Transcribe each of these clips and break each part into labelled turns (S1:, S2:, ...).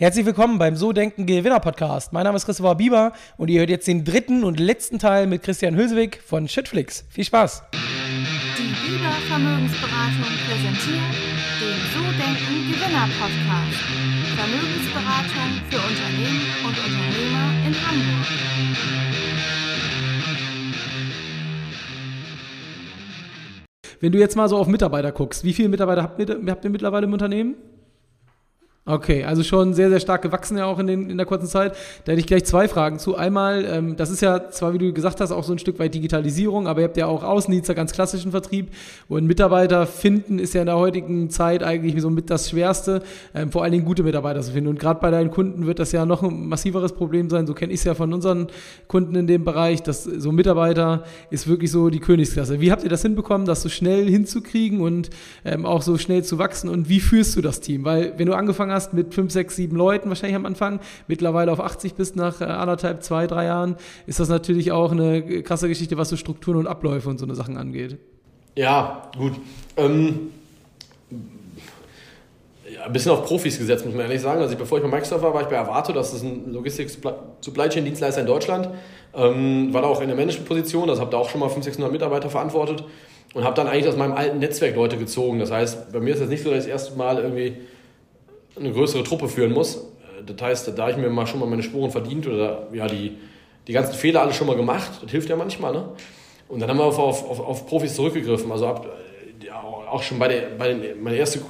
S1: Herzlich willkommen beim So Denken Gewinner Podcast. Mein Name ist Christopher Bieber und ihr hört jetzt den dritten und letzten Teil mit Christian Hülsewig von Shitflix. Viel Spaß!
S2: Die Bieber Vermögensberatung präsentiert den So Denken Gewinner Podcast. Vermögensberatung für Unternehmen und Unternehmer in Hamburg.
S1: Wenn du jetzt mal so auf Mitarbeiter guckst, wie viele Mitarbeiter habt ihr, habt ihr mittlerweile im Unternehmen? Okay, also schon sehr, sehr stark gewachsen ja auch in, den, in der kurzen Zeit. Da hätte ich gleich zwei Fragen zu. Einmal, ähm, das ist ja zwar, wie du gesagt hast, auch so ein Stück weit Digitalisierung, aber ihr habt ja auch Außendienster, ganz klassischen Vertrieb. Und Mitarbeiter finden ist ja in der heutigen Zeit eigentlich so mit das Schwerste, ähm, vor allen Dingen gute Mitarbeiter zu finden. Und gerade bei deinen Kunden wird das ja noch ein massiveres Problem sein. So kenne ich es ja von unseren Kunden in dem Bereich, dass so Mitarbeiter ist wirklich so die Königsklasse. Wie habt ihr das hinbekommen, das so schnell hinzukriegen und ähm, auch so schnell zu wachsen? Und wie führst du das Team? Weil wenn du angefangen hast, hast mit fünf, sechs, sieben Leuten wahrscheinlich am Anfang, mittlerweile auf 80 bist nach äh, anderthalb, zwei, drei Jahren, ist das natürlich auch eine krasse Geschichte, was so Strukturen und Abläufe und so eine Sachen angeht.
S3: Ja, gut. Ähm, ja, ein bisschen auf Profis gesetzt, muss man ehrlich sagen. Also bevor ich bei Microsoft war, war ich bei Avato, das ist ein Logistik-Supply Chain-Dienstleister in Deutschland. Ähm, war da auch in der Managementposition, also habe da auch schon mal 500, 600 Mitarbeiter verantwortet und habe dann eigentlich aus meinem alten Netzwerk Leute gezogen. Das heißt, bei mir ist das nicht so, ich das erste Mal irgendwie eine größere Truppe führen muss. Äh, das heißt, da ich mir mal schon mal meine Spuren verdient oder ja, die, die ganzen Fehler alle schon mal gemacht, das hilft ja manchmal. Ne? Und dann haben wir auf, auf, auf Profis zurückgegriffen. Also ab, ja, auch schon bei der, bei den, meine erste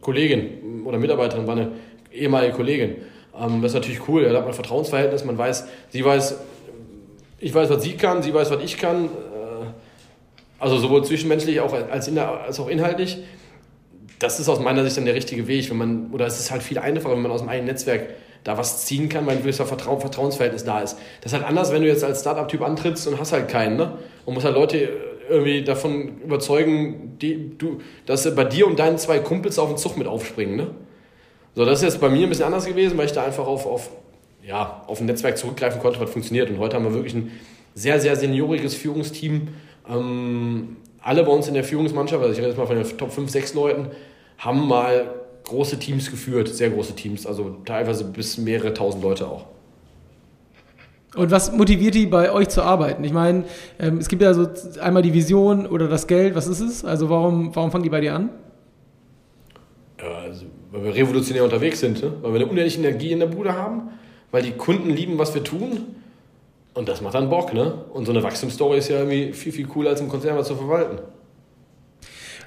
S3: Kollegin oder Mitarbeiterin war eine ehemalige Kollegin. Ähm, das ist natürlich cool, da hat man ein Vertrauensverhältnis, man weiß, sie weiß, ich weiß, was sie kann, sie weiß, was ich kann. Äh, also sowohl zwischenmenschlich auch als, als auch inhaltlich das ist aus meiner Sicht dann der richtige Weg, wenn man, oder es ist halt viel einfacher, wenn man aus dem eigenen Netzwerk da was ziehen kann, weil ein gewisser Vertrau Vertrauensverhältnis da ist. Das ist halt anders, wenn du jetzt als Startup-Typ antrittst und hast halt keinen, ne? Und musst halt Leute irgendwie davon überzeugen, die, du, dass bei dir und deinen zwei Kumpels auf den Zug mit aufspringen, ne? So, das ist jetzt bei mir ein bisschen anders gewesen, weil ich da einfach auf, auf, ja, auf ein Netzwerk zurückgreifen konnte, was funktioniert. Und heute haben wir wirklich ein sehr, sehr senioriges Führungsteam. Ähm, alle bei uns in der Führungsmannschaft, also ich rede jetzt mal von den Top 5, 6 Leuten, haben mal große Teams geführt, sehr große Teams, also teilweise bis mehrere tausend Leute auch.
S1: Und was motiviert die bei euch zu arbeiten? Ich meine, ähm, es gibt ja so einmal die Vision oder das Geld, was ist es? Also warum, warum fangen die bei dir an?
S3: Ja, also, weil wir revolutionär unterwegs sind, ne? weil wir eine unendliche Energie in der Bude haben, weil die Kunden lieben, was wir tun und das macht dann Bock. Ne? Und so eine Wachstumsstory ist ja irgendwie viel, viel cooler als im Konzern was zu verwalten.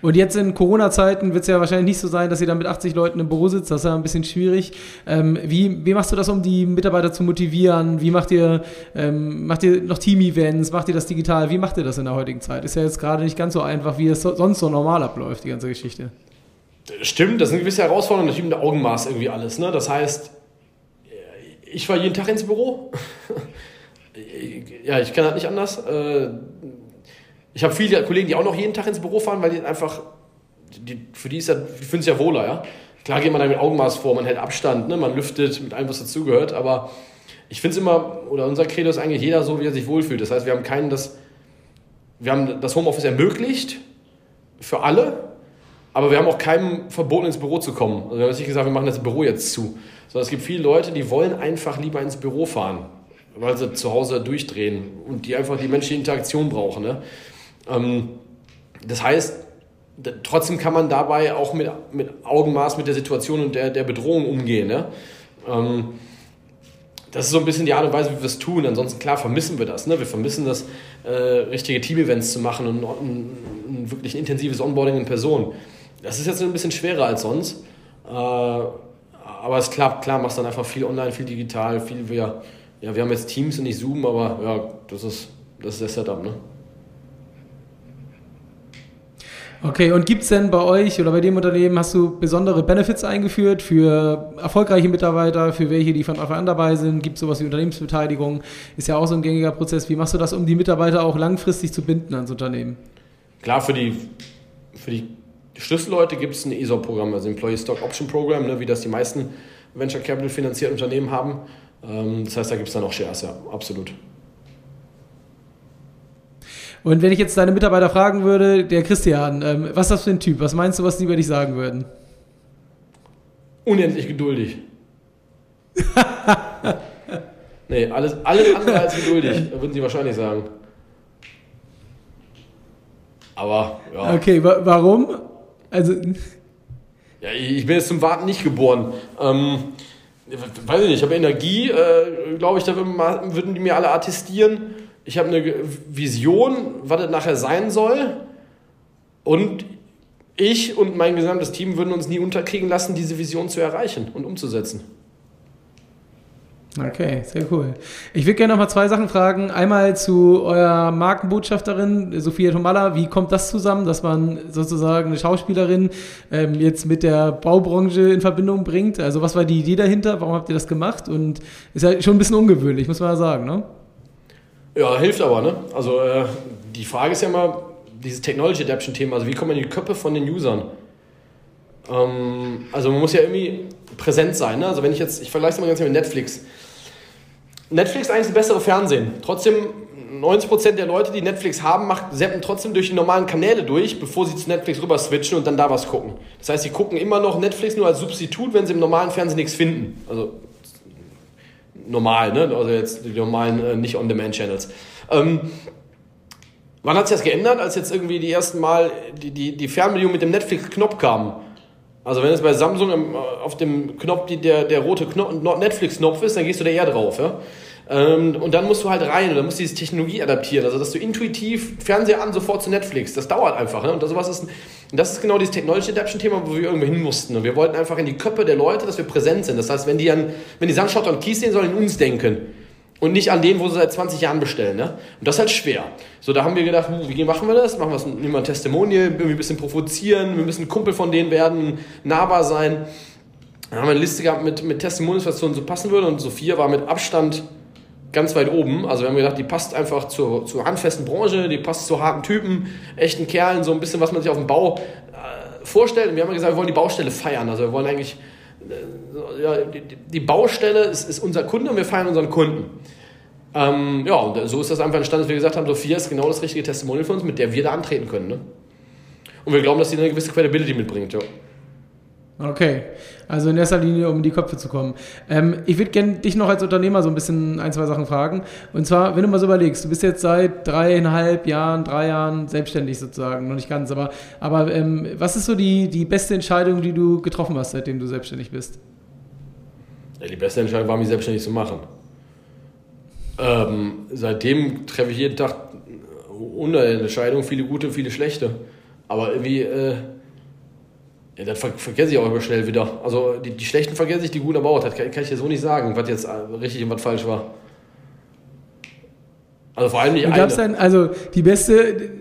S1: Und jetzt in Corona-Zeiten wird es ja wahrscheinlich nicht so sein, dass ihr dann mit 80 Leuten im Büro sitzt. Das ist ja ein bisschen schwierig. Ähm, wie, wie machst du das, um die Mitarbeiter zu motivieren? Wie macht ihr, ähm, macht ihr noch Team-Events? Macht ihr das digital? Wie macht ihr das in der heutigen Zeit? Ist ja jetzt gerade nicht ganz so einfach, wie es so, sonst so normal abläuft, die ganze Geschichte.
S3: Stimmt, das sind gewisse Herausforderungen, natürlich mit Augenmaß irgendwie alles. Ne? Das heißt, ich war jeden Tag ins Büro. Ja, ich kann halt nicht anders. Äh, ich habe viele Kollegen, die auch noch jeden Tag ins Büro fahren, weil die einfach, die, für die ist ja, die finden es ja wohler, ja. Klar geht man da mit Augenmaß vor, man hält Abstand, ne? man lüftet mit allem, was dazugehört, aber ich finde es immer, oder unser Credo ist eigentlich jeder so, wie er sich wohlfühlt. Das heißt, wir haben keinen, das, wir haben das Homeoffice ermöglicht für alle, aber wir haben auch keinem verboten, ins Büro zu kommen. Also wir haben nicht gesagt, wir machen das Büro jetzt zu. Sondern es gibt viele Leute, die wollen einfach lieber ins Büro fahren, weil sie zu Hause durchdrehen und die einfach die menschliche Interaktion brauchen. Ne? Ähm, das heißt, trotzdem kann man dabei auch mit, mit Augenmaß mit der Situation und der, der Bedrohung umgehen. Ne? Ähm, das ist so ein bisschen die Art und Weise, wie wir es tun. Ansonsten, klar, vermissen wir das. Ne? Wir vermissen das, äh, richtige Team-Events zu machen und ein, ein, wirklich intensives Onboarding in Person. Das ist jetzt ein bisschen schwerer als sonst. Äh, aber es klappt, klar, machst dann einfach viel online, viel digital, viel wir, ja, wir haben jetzt Teams und nicht Zoom, aber ja, das ist, das ist der Setup, ne?
S1: Okay, und gibt es denn bei euch oder bei dem Unternehmen, hast du besondere Benefits eingeführt für erfolgreiche Mitarbeiter, für welche, die von Anfang an dabei sind? Gibt es sowas wie Unternehmensbeteiligung? Ist ja auch so ein gängiger Prozess. Wie machst du das, um die Mitarbeiter auch langfristig zu binden ans Unternehmen?
S3: Klar, für die, für die Schlüsselleute gibt es ein ESOP-Programm, also Employee Stock Option Program, ne, wie das die meisten Venture Capital finanzierten Unternehmen haben. Ähm, das heißt, da gibt es dann auch Shares, ja, absolut.
S1: Und wenn ich jetzt deine Mitarbeiter fragen würde, der Christian, ähm, was ist das für ein Typ? Was meinst du, was die über dich sagen würden?
S3: Unendlich geduldig. nee, alles, alles andere als geduldig, würden sie wahrscheinlich sagen. Aber, ja.
S1: Okay, wa warum? Also.
S3: Ja, ich bin jetzt zum Warten nicht geboren. Ähm, weiß ich nicht, ich habe Energie, äh, glaube ich, da würden die mir alle attestieren. Ich habe eine Vision, was das nachher sein soll. Und ich und mein gesamtes Team würden uns nie unterkriegen lassen, diese Vision zu erreichen und umzusetzen.
S1: Okay, sehr cool. Ich würde gerne noch mal zwei Sachen fragen. Einmal zu eurer Markenbotschafterin Sophia Tomalla. Wie kommt das zusammen, dass man sozusagen eine Schauspielerin ähm, jetzt mit der Baubranche in Verbindung bringt? Also was war die Idee dahinter? Warum habt ihr das gemacht? Und ist ja schon ein bisschen ungewöhnlich, muss man ja sagen, ne?
S3: Ja, hilft aber, ne? Also äh, die Frage ist ja mal dieses Technology Adaption Thema. Also wie kommen in die Köpfe von den Usern? Ähm, also man muss ja irgendwie präsent sein. Ne? Also wenn ich jetzt, ich vergleiche es mal ganz mit Netflix. Netflix ist eigentlich das bessere Fernsehen. Trotzdem, 90% der Leute, die Netflix haben, macht, zappen trotzdem durch die normalen Kanäle durch, bevor sie zu Netflix rüber switchen und dann da was gucken. Das heißt, sie gucken immer noch Netflix nur als Substitut, wenn sie im normalen Fernsehen nichts finden. Also normal, ne? Also jetzt die normalen äh, nicht On-Demand-Channels. Ähm, wann hat sich das geändert, als jetzt irgendwie die ersten Mal die, die, die Fernbedienung mit dem Netflix-Knopf kam? Also wenn es bei Samsung äh, auf dem Knopf der, der rote Netflix-Knopf ist, dann gehst du da eher drauf. Ja? Ähm, und dann musst du halt rein dann musst du diese Technologie adaptieren. Also dass du intuitiv Fernseher an, sofort zu Netflix. Das dauert einfach. Ne? Und das, sowas ist, und das ist genau dieses Technology Adaption Thema, wo wir irgendwo hin mussten. Und wir wollten einfach in die Köpfe der Leute, dass wir präsent sind. Das heißt, wenn die, an, wenn die Sandschotter und Kies sehen, sollen in uns denken und nicht an denen, wo sie seit 20 Jahren bestellen. Ne? Und das ist halt schwer. So, da haben wir gedacht, wie machen wir das? Machen wir es, nehmen wir ein Testimonial, irgendwie ein bisschen provozieren, wir müssen Kumpel von denen werden, nahbar sein. Dann haben wir eine Liste gehabt mit, mit Testimonials, was zu uns so passen würde und Sophia war mit Abstand ganz weit oben. Also wir haben gedacht, die passt einfach zur, zur handfesten Branche, die passt zu harten Typen, echten Kerlen, so ein bisschen, was man sich auf dem Bau äh, vorstellt. Und wir haben gesagt, wir wollen die Baustelle feiern. Also wir wollen eigentlich ja, die, die Baustelle ist, ist, unser Kunde und wir feiern unseren Kunden. Ähm, ja, und so ist das einfach entstanden, dass wir gesagt haben, Sophia ist genau das richtige Testimonial für uns, mit der wir da antreten können. Ne? Und wir glauben, dass sie eine gewisse Credibility mitbringt. Ja.
S1: Okay, also in erster Linie, um in die Köpfe zu kommen. Ähm, ich würde gerne dich noch als Unternehmer so ein bisschen ein, zwei Sachen fragen. Und zwar, wenn du mal so überlegst, du bist jetzt seit dreieinhalb Jahren, drei Jahren selbstständig sozusagen, noch nicht ganz, aber, aber ähm, was ist so die, die beste Entscheidung, die du getroffen hast, seitdem du selbstständig bist?
S3: Ja, die beste Entscheidung war, mich selbstständig zu machen. Ähm, seitdem treffe ich jeden Tag ohne Entscheidung viele gute, viele schlechte. Aber irgendwie... Äh ja, das ver vergesse ich auch immer schnell wieder. Also die, die schlechten vergesse ich, die guten aber auch. Das kann, kann ich dir so nicht sagen, was jetzt äh, richtig und was falsch war.
S1: Also vor allem die und eine. Dann, also die beste,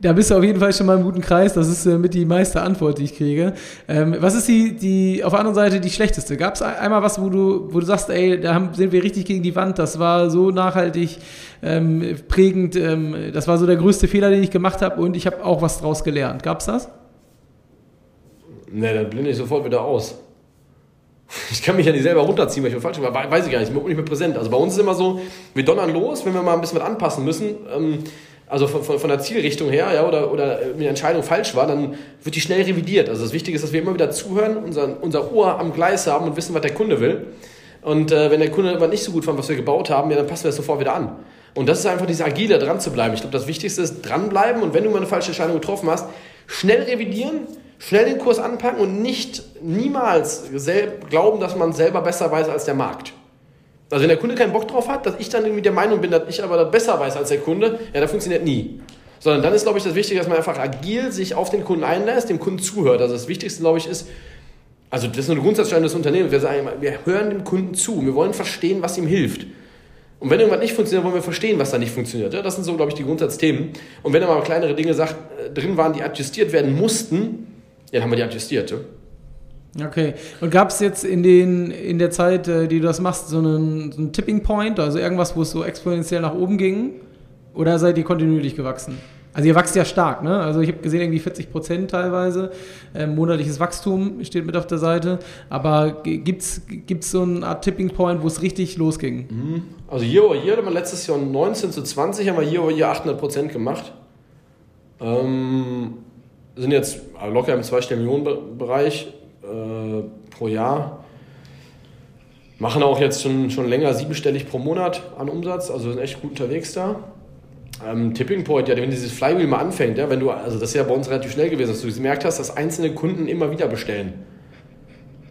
S1: da bist du auf jeden Fall schon mal im guten Kreis. Das ist äh, mit die meiste Antwort, die ich kriege. Ähm, was ist die, die, auf der anderen Seite die schlechteste? Gab es einmal was, wo du, wo du sagst, ey, da haben, sind wir richtig gegen die Wand, das war so nachhaltig ähm, prägend, ähm, das war so der größte Fehler, den ich gemacht habe und ich habe auch was draus gelernt. Gab es das?
S3: Ne, dann blende ich sofort wieder aus. Ich kann mich ja nicht selber runterziehen, weil ich falsch war. Weiß ich gar nicht, ich bin nicht mehr präsent. Also bei uns ist immer so, wir donnern los, wenn wir mal ein bisschen was anpassen müssen. Ähm, also von, von, von, der Zielrichtung her, ja, oder, oder eine Entscheidung falsch war, dann wird die schnell revidiert. Also das Wichtige ist, dass wir immer wieder zuhören, unser, unser Ohr am Gleis haben und wissen, was der Kunde will. Und äh, wenn der Kunde aber nicht so gut fand, was wir gebaut haben, ja, dann passen wir das sofort wieder an. Und das ist einfach diese Agile, dran zu bleiben. Ich glaube, das Wichtigste ist dranbleiben und wenn du mal eine falsche Entscheidung getroffen hast, schnell revidieren, schnell den Kurs anpacken und nicht niemals glauben, dass man selber besser weiß als der Markt. Also wenn der Kunde keinen Bock drauf hat, dass ich dann irgendwie der Meinung bin, dass ich aber das besser weiß als der Kunde, ja, das funktioniert nie. Sondern dann ist, glaube ich, das Wichtige, dass man einfach agil sich auf den Kunden einlässt, dem Kunden zuhört. Also das Wichtigste, glaube ich, ist, also das ist eine Grundsatzstellung des Unternehmens. Wir sagen immer, wir hören dem Kunden zu. Wir wollen verstehen, was ihm hilft. Und wenn irgendwas nicht funktioniert, wollen wir verstehen, was da nicht funktioniert. Ja, das sind so, glaube ich, die Grundsatzthemen. Und wenn da mal kleinere Dinge sagt, drin waren, die adjustiert werden mussten, ja, dann haben wir die adjustiert. Ja.
S1: Okay. Und gab es jetzt in, den, in der Zeit, äh, die du das machst, so einen, so einen Tipping Point, also irgendwas, wo es so exponentiell nach oben ging? Oder seid ihr kontinuierlich gewachsen? Also ihr wächst ja stark, ne? Also ich habe gesehen, irgendwie 40 Prozent teilweise. Ähm, monatliches Wachstum steht mit auf der Seite. Aber gibt es so eine Art Tipping Point, wo es richtig losging?
S3: Mhm. Also Year over Year haben wir letztes Jahr 19 zu 20, haben wir Year over Year 800 Prozent gemacht. Ähm, sind jetzt locker im zweistelligen Millionenbereich äh, pro Jahr. Machen auch jetzt schon, schon länger siebenstellig pro Monat an Umsatz, also sind echt gut unterwegs da. Ähm, Tipping Point, ja, wenn dieses Flywheel mal anfängt, ja, wenn du, also das ist ja bei uns relativ schnell gewesen, dass du gemerkt hast, dass einzelne Kunden immer wieder bestellen.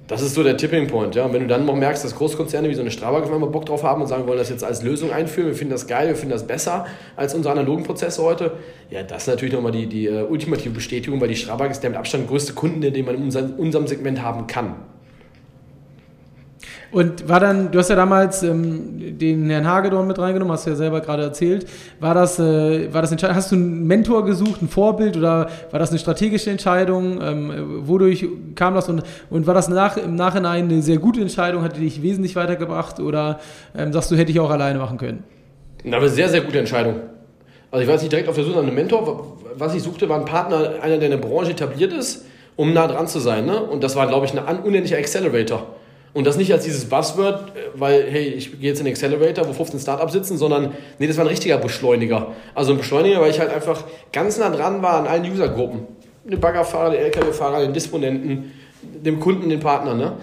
S3: Das ist so der Tipping Point, ja. Und wenn du dann noch merkst, dass Großkonzerne wie so eine Strabag einmal Bock drauf haben und sagen, wir wollen das jetzt als Lösung einführen, wir finden das geil, wir finden das besser als unsere analogen Prozesse heute, ja, das ist natürlich nochmal die, die uh, ultimative Bestätigung, weil die Strabag ist der mit Abstand größte Kunde, den man in unserem Segment haben kann.
S1: Und war dann, du hast ja damals ähm, den Herrn Hagedorn mit reingenommen, hast du ja selber gerade erzählt. War das, äh, war das entscheidend? Hast du einen Mentor gesucht, ein Vorbild oder war das eine strategische Entscheidung? Ähm, wodurch kam das und, und war das nach, im Nachhinein eine sehr gute Entscheidung? Hat die dich wesentlich weitergebracht oder ähm, sagst du, hätte ich auch alleine machen können?
S3: eine sehr, sehr gute Entscheidung. Also ich war jetzt nicht direkt auf der Suche nach einem Mentor. Was ich suchte, war ein Partner, einer, der in der Branche etabliert ist, um nah dran zu sein. Ne? Und das war, glaube ich, ein unendlicher Accelerator. Und das nicht als dieses Buzzword, weil, hey, ich gehe jetzt in den Accelerator, wo 15 Startups sitzen, sondern, nee, das war ein richtiger Beschleuniger. Also ein Beschleuniger, weil ich halt einfach ganz nah dran war an allen Usergruppen. Den Baggerfahrer, den LKW-Fahrer, den Disponenten, dem Kunden, den Partner, ne?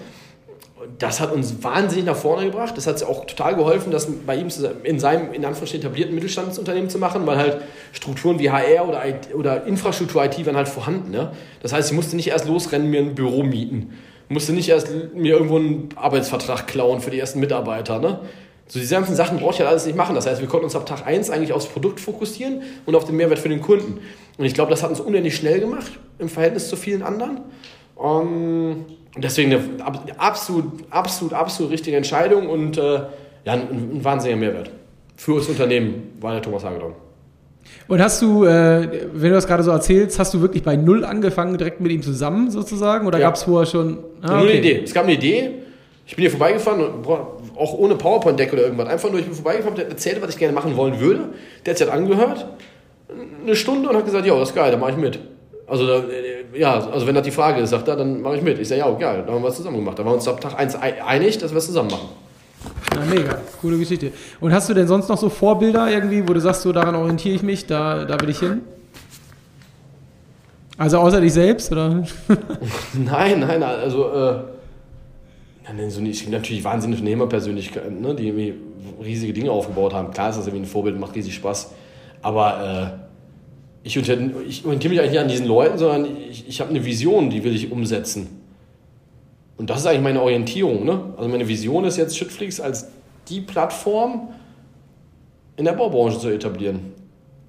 S3: das hat uns wahnsinnig nach vorne gebracht. Das hat auch total geholfen, das bei ihm in seinem in Anführungsstrichen etablierten Mittelstandsunternehmen zu machen, weil halt Strukturen wie HR oder, oder Infrastruktur IT waren halt vorhanden. Ne? Das heißt, ich musste nicht erst losrennen, mir ein Büro mieten musste nicht erst mir irgendwo einen Arbeitsvertrag klauen für die ersten Mitarbeiter. Ne? So diese ganzen Sachen brauche ich halt alles nicht machen. Das heißt, wir konnten uns ab Tag 1 eigentlich aufs Produkt fokussieren und auf den Mehrwert für den Kunden. Und ich glaube, das hat uns unendlich schnell gemacht im Verhältnis zu vielen anderen. Um, deswegen eine absolut, absolut, absolut richtige Entscheidung und äh, ja, ein, ein wahnsinniger Mehrwert. Für das Unternehmen war der Thomas Hagedorn.
S1: Und hast du, äh, wenn du das gerade so erzählst, hast du wirklich bei Null angefangen, direkt mit ihm zusammen sozusagen? Oder ja. gab es vorher schon.
S3: Ah, okay. Nur eine Idee. Es gab eine Idee. Ich bin hier vorbeigefahren, auch ohne PowerPoint-Deck oder irgendwas. Einfach nur, ich bin vorbeigefahren, der hat erzählt, was ich gerne machen wollen würde. Der hat sich halt angehört, eine Stunde und hat gesagt: Ja, das ist geil, da mache ich mit. Also, da, ja, also wenn das die Frage ist, sagt er, dann mache ich mit. Ich sage: Ja, geil, da haben wir es zusammen gemacht. Da waren wir uns ab Tag 1 einig, dass wir es zusammen machen.
S1: Ja, mega, coole Geschichte. Und hast du denn sonst noch so Vorbilder irgendwie, wo du sagst, so daran orientiere ich mich, da, da will ich hin? Also außer dich selbst, oder?
S3: nein, nein, also äh, es gibt natürlich wahnsinnige Unternehmerpersönlichkeiten, ne, die irgendwie riesige Dinge aufgebaut haben. Klar ist das irgendwie ein Vorbild, macht riesig Spaß. Aber äh, ich, ich orientiere mich eigentlich nicht an diesen Leuten, sondern ich, ich habe eine Vision, die will ich umsetzen. Und das ist eigentlich meine Orientierung. Ne? Also meine Vision ist jetzt, Schüttflix als die Plattform in der Baubranche zu etablieren.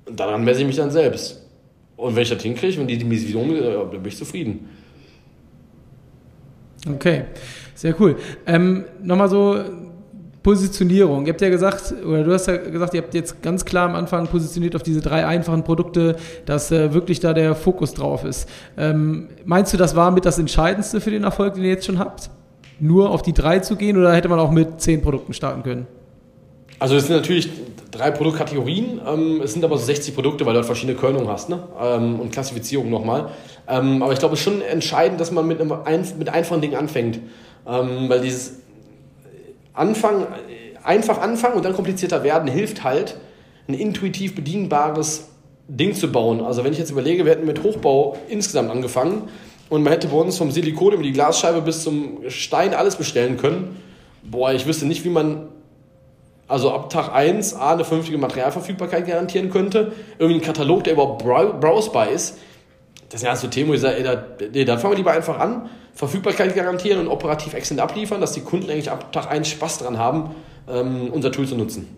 S3: Und daran messe ich mich dann selbst. Und wenn ich das hinkriege, wenn die die Vision, dann bin ich zufrieden.
S1: Okay, sehr cool. Ähm, Nochmal so Positionierung. Ihr habt ja gesagt, oder du hast ja gesagt, ihr habt jetzt ganz klar am Anfang positioniert auf diese drei einfachen Produkte, dass äh, wirklich da der Fokus drauf ist. Ähm, meinst du, das war mit das Entscheidendste für den Erfolg, den ihr jetzt schon habt? Nur auf die drei zu gehen oder hätte man auch mit zehn Produkten starten können?
S3: Also es sind natürlich drei Produktkategorien, ähm, es sind aber so 60 Produkte, weil du halt verschiedene Körnungen hast ne? Ähm, und Klassifizierung nochmal. Ähm, aber ich glaube, es ist schon entscheidend, dass man mit, einem, mit einfachen Dingen anfängt, ähm, weil dieses Anfangen, einfach anfangen und dann komplizierter werden, hilft halt, ein intuitiv bedienbares Ding zu bauen. Also wenn ich jetzt überlege, wir hätten mit Hochbau insgesamt angefangen und man hätte bei uns vom Silikon über die Glasscheibe bis zum Stein alles bestellen können. Boah, ich wüsste nicht, wie man also ab Tag 1 A eine vernünftige Materialverfügbarkeit garantieren könnte. Irgendwie ein Katalog, der überhaupt browsbar ist. Das sind ja so Themen, wo ich sage, ey, da, nee, dann fangen wir lieber einfach an Verfügbarkeit garantieren und operativ exzellent abliefern, dass die Kunden eigentlich ab Tag 1 Spaß dran haben, ähm, unser Tool zu nutzen.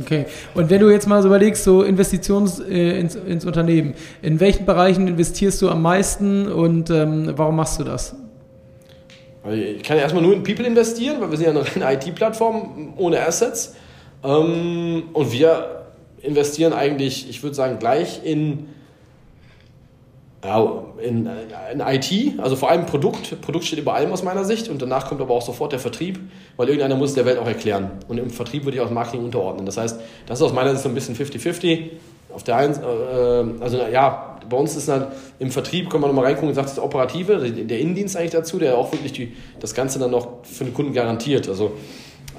S1: Okay. Und wenn du jetzt mal so überlegst, so Investitions äh, ins, ins, Unternehmen, in welchen Bereichen investierst du am meisten und ähm, warum machst du das?
S3: Ich kann ja erstmal nur in People investieren, weil wir sind ja eine reine IT-Plattform ohne Assets. Ähm, und wir investieren eigentlich, ich würde sagen, gleich in ja, in, in IT, also vor allem Produkt. Produkt steht über allem aus meiner Sicht und danach kommt aber auch sofort der Vertrieb, weil irgendeiner muss der Welt auch erklären. Und im Vertrieb würde ich auch Marketing unterordnen. Das heißt, das ist aus meiner Sicht so ein bisschen 50-50. Auf der einen, äh, also ja, bei uns ist dann im Vertrieb, kann man nochmal reingucken und sagt, das Operative, der Innendienst eigentlich dazu, der auch wirklich die, das Ganze dann noch für den Kunden garantiert. Also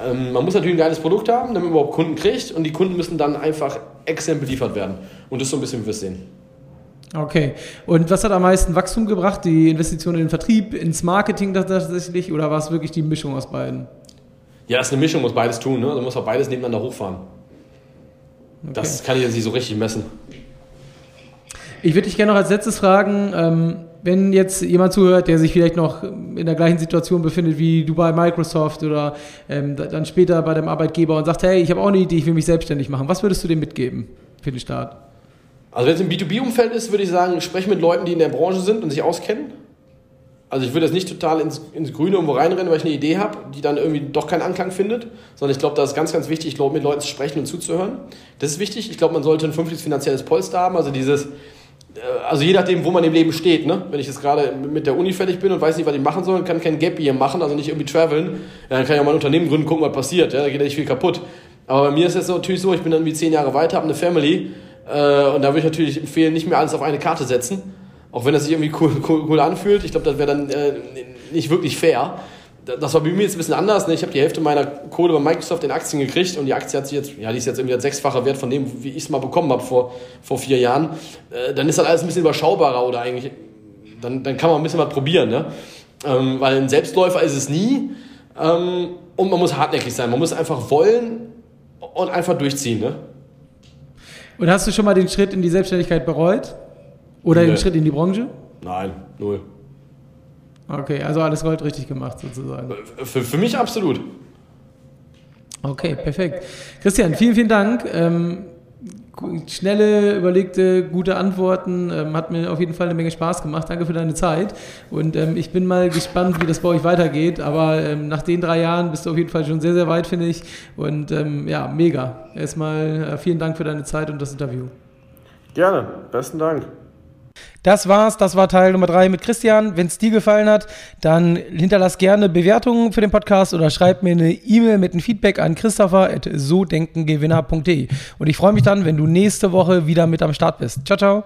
S3: ähm, man muss natürlich ein geiles Produkt haben, damit man überhaupt Kunden kriegt und die Kunden müssen dann einfach exzellent beliefert werden. Und das ist so ein bisschen, wie wir es sehen.
S1: Okay. Und was hat am meisten Wachstum gebracht? Die Investition in den Vertrieb, ins Marketing tatsächlich oder war es wirklich die Mischung aus beiden?
S3: Ja, das ist eine Mischung, muss beides tun. Ne? Also muss auch beides nebeneinander hochfahren. Okay. Das kann ich jetzt nicht so richtig messen.
S1: Ich würde dich gerne noch als letztes fragen, ähm, wenn jetzt jemand zuhört, der sich vielleicht noch in der gleichen Situation befindet wie du bei Microsoft oder ähm, dann später bei dem Arbeitgeber und sagt, hey, ich habe auch eine Idee, ich will mich selbstständig machen. Was würdest du dem mitgeben für den Start?
S3: Also wenn es im B2B-Umfeld ist, würde ich sagen, spreche mit Leuten, die in der Branche sind und sich auskennen. Also ich würde jetzt nicht total ins, ins Grüne irgendwo reinrennen, weil ich eine Idee habe, die dann irgendwie doch keinen Anklang findet, sondern ich glaube, da ist ganz, ganz wichtig, ich mit Leuten zu sprechen und zuzuhören. Das ist wichtig. Ich glaube, man sollte ein fünftes finanzielles Polster haben, also dieses äh, also je nachdem, wo man im Leben steht. Ne? Wenn ich jetzt gerade mit der Uni fertig bin und weiß nicht, was ich machen soll, kann kein Gap hier machen, also nicht irgendwie traveln, dann kann ich auch mal ein Unternehmen gründen, gucken, was passiert. Ja? Da geht ja nicht viel kaputt. Aber bei mir ist es natürlich so, ich bin dann irgendwie zehn Jahre weiter, habe eine Family äh, und da würde ich natürlich empfehlen, nicht mehr alles auf eine Karte setzen. Auch wenn das sich irgendwie cool, cool, cool anfühlt. Ich glaube, das wäre dann äh, nicht wirklich fair das war bei mir jetzt ein bisschen anders. Ne? Ich habe die Hälfte meiner Kohle bei Microsoft in Aktien gekriegt und die Aktie hat sich jetzt, ja, die ist jetzt irgendwie das sechsfache Wert von dem, wie ich es mal bekommen habe vor, vor vier Jahren. Äh, dann ist das alles ein bisschen überschaubarer oder eigentlich, dann, dann kann man ein bisschen was probieren. Ne? Ähm, weil ein Selbstläufer ist es nie ähm, und man muss hartnäckig sein. Man muss einfach wollen und einfach durchziehen. Ne?
S1: Und hast du schon mal den Schritt in die Selbstständigkeit bereut? Oder nee. den Schritt in die Branche?
S3: Nein, null.
S1: Okay, also alles Gold richtig gemacht sozusagen.
S3: Für, für mich absolut.
S1: Okay, perfekt. Christian, vielen, vielen Dank. Ähm, schnelle, überlegte, gute Antworten. Ähm, hat mir auf jeden Fall eine Menge Spaß gemacht. Danke für deine Zeit. Und ähm, ich bin mal gespannt, wie das bei euch weitergeht. Aber ähm, nach den drei Jahren bist du auf jeden Fall schon sehr, sehr weit, finde ich. Und ähm, ja, mega. Erstmal äh, vielen Dank für deine Zeit und das Interview.
S3: Gerne. Besten Dank.
S1: Das war's, das war Teil Nummer drei mit Christian. Wenn es dir gefallen hat, dann hinterlass gerne Bewertungen für den Podcast oder schreib mir eine E-Mail mit einem Feedback an christopher.sodenkengewinner.de. Und ich freue mich dann, wenn du nächste Woche wieder mit am Start bist. Ciao, ciao.